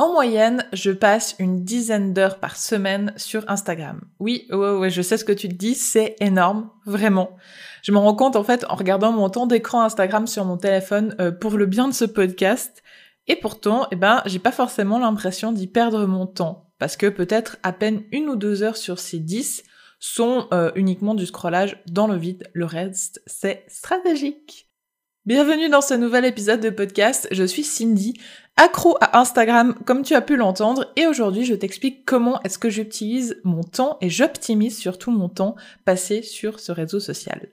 En moyenne, je passe une dizaine d'heures par semaine sur Instagram. Oui, ouais, ouais, je sais ce que tu te dis, c'est énorme, vraiment. Je me rends compte en fait en regardant mon temps d'écran Instagram sur mon téléphone euh, pour le bien de ce podcast. Et pourtant, eh ben, j'ai pas forcément l'impression d'y perdre mon temps. Parce que peut-être à peine une ou deux heures sur ces dix sont euh, uniquement du scrollage dans le vide. Le reste, c'est stratégique. Bienvenue dans ce nouvel épisode de podcast. Je suis Cindy, accro à Instagram comme tu as pu l'entendre et aujourd'hui je t'explique comment est-ce que j'utilise mon temps et j'optimise surtout mon temps passé sur ce réseau social.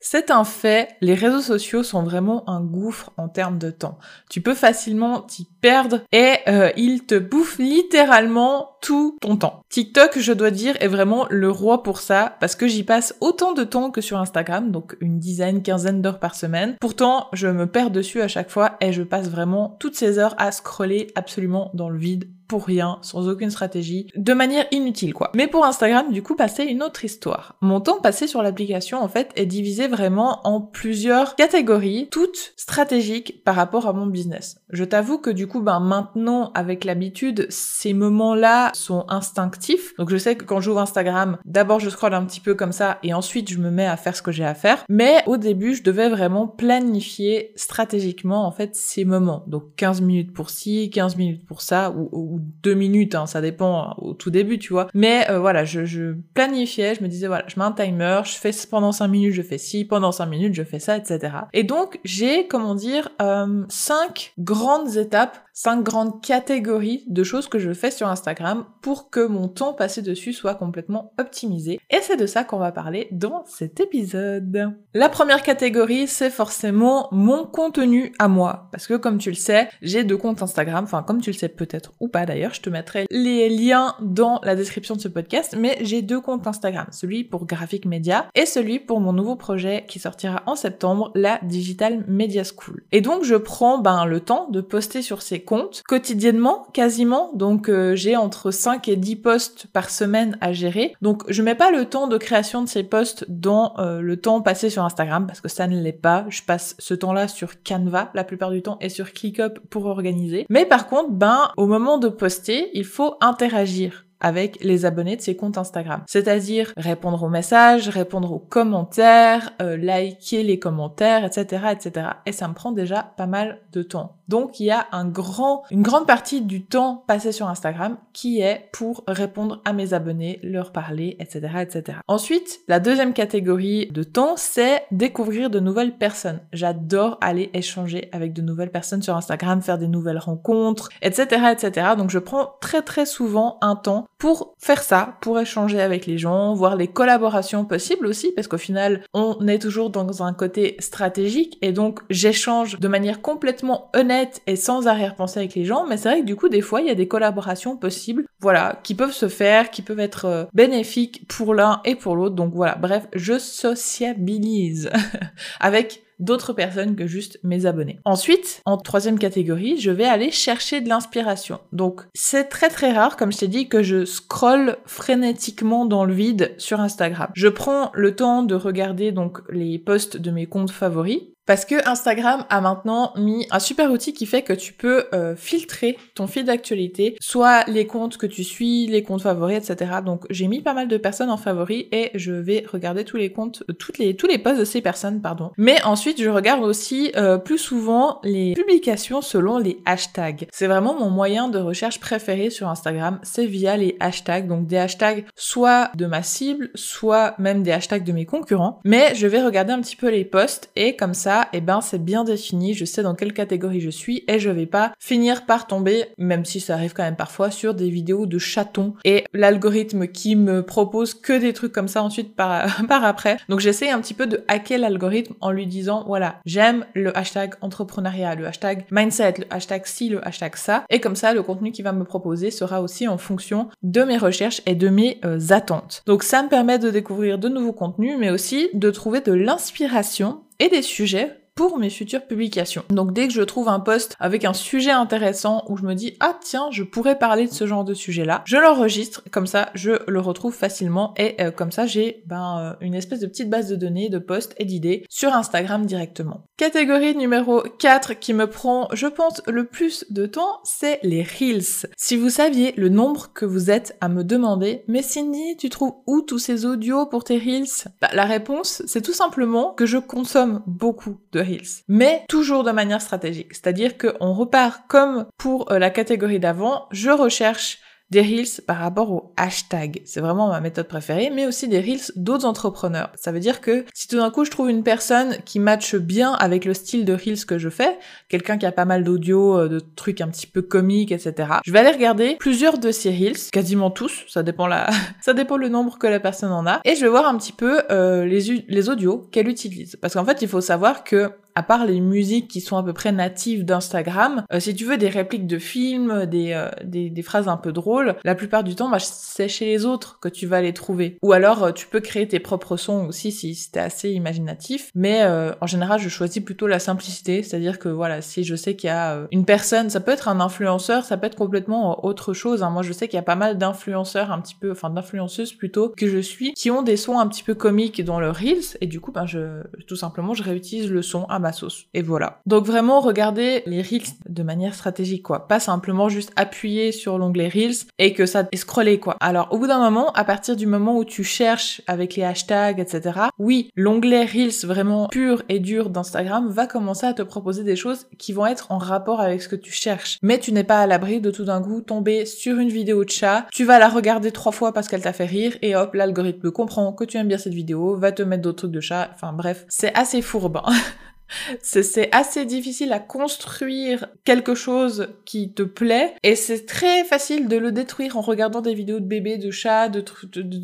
C'est un fait, les réseaux sociaux sont vraiment un gouffre en termes de temps. Tu peux facilement t'y perdre et euh, ils te bouffent littéralement tout ton temps. TikTok, je dois dire, est vraiment le roi pour ça parce que j'y passe autant de temps que sur Instagram, donc une dizaine, quinzaine d'heures par semaine. Pourtant, je me perds dessus à chaque fois et je passe vraiment toutes ces heures à scroller absolument dans le vide pour rien, sans aucune stratégie, de manière inutile quoi. Mais pour Instagram, du coup, passer une autre histoire. Mon temps passé sur l'application, en fait, est divisé vraiment en plusieurs catégories, toutes stratégiques par rapport à mon business. Je t'avoue que du coup, ben maintenant, avec l'habitude, ces moments-là sont instinctifs. Donc je sais que quand j'ouvre Instagram, d'abord je scrolle un petit peu comme ça et ensuite je me mets à faire ce que j'ai à faire. Mais au début, je devais vraiment planifier stratégiquement en fait ces moments. Donc 15 minutes pour ci, 15 minutes pour ça ou, ou deux minutes, hein, ça dépend hein, au tout début, tu vois. Mais euh, voilà, je, je, planifiais, je me disais, voilà, je mets un timer, je fais pendant cinq minutes, je fais ci, pendant cinq minutes, je fais ça, etc. Et donc, j'ai, comment dire, euh, cinq grandes étapes cinq grandes catégories de choses que je fais sur Instagram pour que mon temps passé dessus soit complètement optimisé. Et c'est de ça qu'on va parler dans cet épisode. La première catégorie, c'est forcément mon contenu à moi. Parce que comme tu le sais, j'ai deux comptes Instagram, enfin comme tu le sais peut-être ou pas d'ailleurs, je te mettrai les liens dans la description de ce podcast, mais j'ai deux comptes Instagram, celui pour Graphic Media et celui pour mon nouveau projet qui sortira en septembre, la Digital Media School. Et donc je prends ben, le temps de poster sur ces comptes quotidiennement, quasiment. Donc euh, j'ai entre 5 et 10 posts par semaine à gérer. Donc je mets pas le temps de création de ces posts dans euh, le temps passé sur Instagram parce que ça ne l'est pas. Je passe ce temps-là sur Canva la plupart du temps et sur ClickUp pour organiser. Mais par contre, ben au moment de poster, il faut interagir avec les abonnés de ces comptes Instagram. C'est-à-dire répondre aux messages, répondre aux commentaires, euh, liker les commentaires, etc., etc. Et ça me prend déjà pas mal de temps. Donc il y a un grand, une grande partie du temps passé sur Instagram qui est pour répondre à mes abonnés, leur parler, etc., etc. Ensuite, la deuxième catégorie de temps, c'est découvrir de nouvelles personnes. J'adore aller échanger avec de nouvelles personnes sur Instagram, faire des nouvelles rencontres, etc., etc. Donc je prends très très souvent un temps pour faire ça, pour échanger avec les gens, voir les collaborations possibles aussi, parce qu'au final, on est toujours dans un côté stratégique et donc j'échange de manière complètement honnête et sans arrière-pensée avec les gens, mais c'est vrai que du coup, des fois, il y a des collaborations possibles, voilà, qui peuvent se faire, qui peuvent être euh, bénéfiques pour l'un et pour l'autre. Donc voilà, bref, je sociabilise avec d'autres personnes que juste mes abonnés. Ensuite, en troisième catégorie, je vais aller chercher de l'inspiration. Donc, c'est très très rare, comme je t'ai dit, que je scrolle frénétiquement dans le vide sur Instagram. Je prends le temps de regarder donc les posts de mes comptes favoris parce que Instagram a maintenant mis un super outil qui fait que tu peux euh, filtrer ton fil d'actualité, soit les comptes que tu suis, les comptes favoris, etc. Donc j'ai mis pas mal de personnes en favoris et je vais regarder tous les comptes, euh, les tous les posts de ces personnes, pardon. Mais ensuite je regarde aussi euh, plus souvent les publications selon les hashtags. C'est vraiment mon moyen de recherche préféré sur Instagram, c'est via les hashtags, donc des hashtags soit de ma cible, soit même des hashtags de mes concurrents. Mais je vais regarder un petit peu les posts et comme ça et eh ben c'est bien défini, je sais dans quelle catégorie je suis et je vais pas finir par tomber, même si ça arrive quand même parfois, sur des vidéos de chatons et l'algorithme qui me propose que des trucs comme ça ensuite par, par après. Donc j'essaie un petit peu de hacker l'algorithme en lui disant voilà, j'aime le hashtag entrepreneuriat, le hashtag mindset, le hashtag ci, le hashtag ça, et comme ça le contenu qu'il va me proposer sera aussi en fonction de mes recherches et de mes euh, attentes. Donc ça me permet de découvrir de nouveaux contenus, mais aussi de trouver de l'inspiration et des sujets pour mes futures publications. Donc dès que je trouve un post avec un sujet intéressant où je me dis ah tiens je pourrais parler de ce genre de sujet là, je l'enregistre comme ça je le retrouve facilement et euh, comme ça j'ai ben, euh, une espèce de petite base de données de posts et d'idées sur Instagram directement. Catégorie numéro 4 qui me prend je pense le plus de temps c'est les reels. Si vous saviez le nombre que vous êtes à me demander mais Cindy tu trouves où tous ces audios pour tes reels? Bah, La réponse c'est tout simplement que je consomme beaucoup de mais toujours de manière stratégique. C'est-à-dire qu'on repart comme pour euh, la catégorie d'avant, je recherche des reels par rapport au hashtag. C'est vraiment ma méthode préférée, mais aussi des reels d'autres entrepreneurs. Ça veut dire que si tout d'un coup je trouve une personne qui matche bien avec le style de reels que je fais, quelqu'un qui a pas mal d'audio, euh, de trucs un petit peu comiques, etc. Je vais aller regarder plusieurs de ces reels, quasiment tous, ça dépend la, ça dépend le nombre que la personne en a, et je vais voir un petit peu euh, les, les audios qu'elle utilise. Parce qu'en fait, il faut savoir que à part les musiques qui sont à peu près natives d'Instagram, euh, si tu veux des répliques de films, des, euh, des, des, phrases un peu drôles, la plupart du temps, bah, c'est chez les autres que tu vas les trouver. Ou alors, euh, tu peux créer tes propres sons aussi si c'était assez imaginatif. Mais en général, je choisis plutôt la simplicité, c'est-à-dire que voilà, si je sais qu'il y a une personne, ça peut être un influenceur, ça peut être complètement autre chose. Hein. Moi, je sais qu'il y a pas mal d'influenceurs un petit peu, enfin d'influenceuses plutôt que je suis, qui ont des sons un petit peu comiques dans le reels, et du coup, ben je, tout simplement, je réutilise le son ma sauce. Et voilà. Donc vraiment, regardez les Reels de manière stratégique, quoi. Pas simplement juste appuyer sur l'onglet Reels et que ça est quoi. Alors, au bout d'un moment, à partir du moment où tu cherches avec les hashtags, etc., oui, l'onglet Reels vraiment pur et dur d'Instagram va commencer à te proposer des choses qui vont être en rapport avec ce que tu cherches. Mais tu n'es pas à l'abri de tout d'un coup tomber sur une vidéo de chat, tu vas la regarder trois fois parce qu'elle t'a fait rire et hop, l'algorithme comprend que tu aimes bien cette vidéo, va te mettre d'autres trucs de chat, enfin bref, c'est assez fourbe. Hein. c'est assez difficile à construire quelque chose qui te plaît et c'est très facile de le détruire en regardant des vidéos de bébés, de chats, de,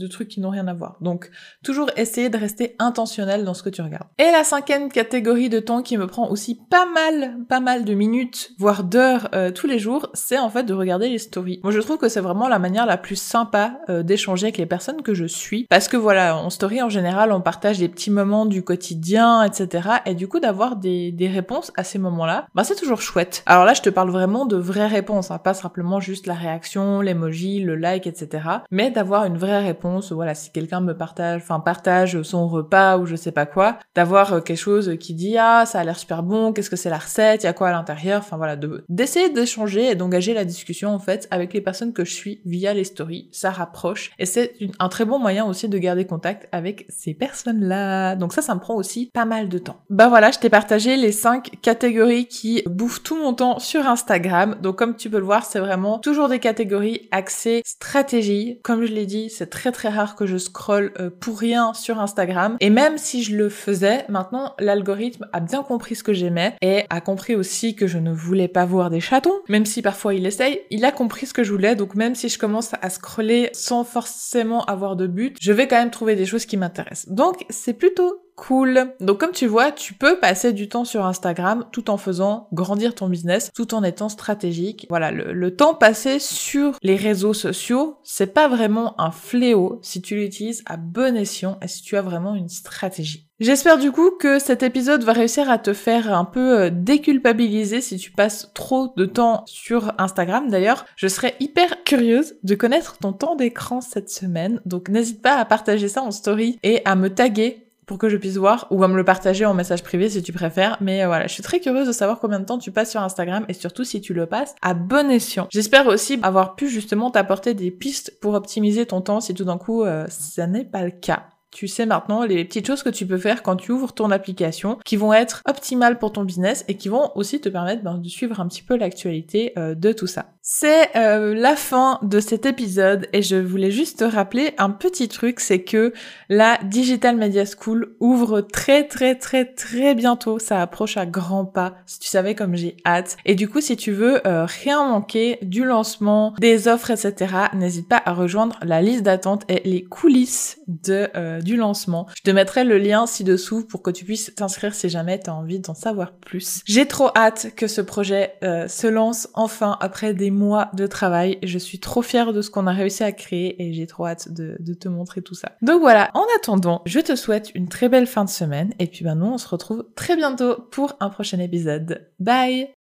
trucs qui n'ont rien à voir. Donc toujours essayer de rester intentionnel dans ce que tu regardes. Et la cinquième catégorie de temps qui me prend aussi pas mal, pas mal de minutes, voire d'heures euh, tous les jours, c'est en fait de regarder les stories. Moi je trouve que c'est vraiment la manière la plus sympa euh, d'échanger avec les personnes que je suis parce que voilà, en story en général on partage des petits moments du quotidien, etc. Et du coup des, des réponses à ces moments-là, bah c'est toujours chouette. Alors là, je te parle vraiment de vraies réponses, hein, pas simplement juste la réaction, l'emoji, le like, etc. Mais d'avoir une vraie réponse, voilà, si quelqu'un me partage, enfin partage son repas ou je sais pas quoi, d'avoir euh, quelque chose qui dit ah ça a l'air super bon, qu'est-ce que c'est la recette, il y a quoi à l'intérieur, enfin voilà, d'essayer d'échanger et d'engager la discussion en fait avec les personnes que je suis via les stories, ça rapproche et c'est un très bon moyen aussi de garder contact avec ces personnes-là. Donc ça, ça me prend aussi pas mal de temps. Bah voilà, je t'ai partager les cinq catégories qui bouffent tout mon temps sur Instagram. Donc comme tu peux le voir, c'est vraiment toujours des catégories axées stratégie. Comme je l'ai dit, c'est très très rare que je scrolle euh, pour rien sur Instagram. Et même si je le faisais, maintenant l'algorithme a bien compris ce que j'aimais et a compris aussi que je ne voulais pas voir des chatons. Même si parfois il essaye, il a compris ce que je voulais. Donc même si je commence à scroller sans forcément avoir de but, je vais quand même trouver des choses qui m'intéressent. Donc c'est plutôt cool. Donc comme tu vois, tu peux passer du temps sur Instagram tout en faisant grandir ton business, tout en étant stratégique. Voilà, le, temps passé sur les réseaux sociaux, c'est pas vraiment un fléau si tu l'utilises à bon escient et si tu as vraiment une stratégie. J'espère du coup que cet épisode va réussir à te faire un peu euh, déculpabiliser si tu passes trop de temps sur Instagram. D'ailleurs, je serais hyper curieuse de connaître ton temps d'écran cette semaine. Donc n'hésite pas à partager ça en story et à me taguer pour que je puisse voir ou à me le partager en message privé si tu préfères. Mais euh, voilà, je suis très curieuse de savoir combien de temps tu passes sur Instagram et surtout si tu le passes à bon escient. J'espère aussi avoir pu justement t'apporter des pistes pour optimiser ton temps si tout d'un coup euh, ça n'est pas le cas. Tu sais maintenant les petites choses que tu peux faire quand tu ouvres ton application qui vont être optimales pour ton business et qui vont aussi te permettre ben, de suivre un petit peu l'actualité euh, de tout ça. C'est euh, la fin de cet épisode et je voulais juste te rappeler un petit truc, c'est que la Digital Media School ouvre très très très très bientôt. Ça approche à grands pas. Si tu savais comme j'ai hâte. Et du coup, si tu veux euh, rien manquer du lancement, des offres, etc., n'hésite pas à rejoindre la liste d'attente et les coulisses euh, du lancement. Je te mettrai le lien ci-dessous pour que tu puisses t'inscrire si jamais tu as envie d'en savoir plus. J'ai trop hâte que ce projet se lance enfin après des mois de travail. Je suis trop fière de ce qu'on a réussi à créer et j'ai trop hâte de, te montrer tout ça. Donc voilà, en attendant, je te souhaite une très belle fin de semaine et puis ben nous on se retrouve très bientôt pour un prochain épisode. Bye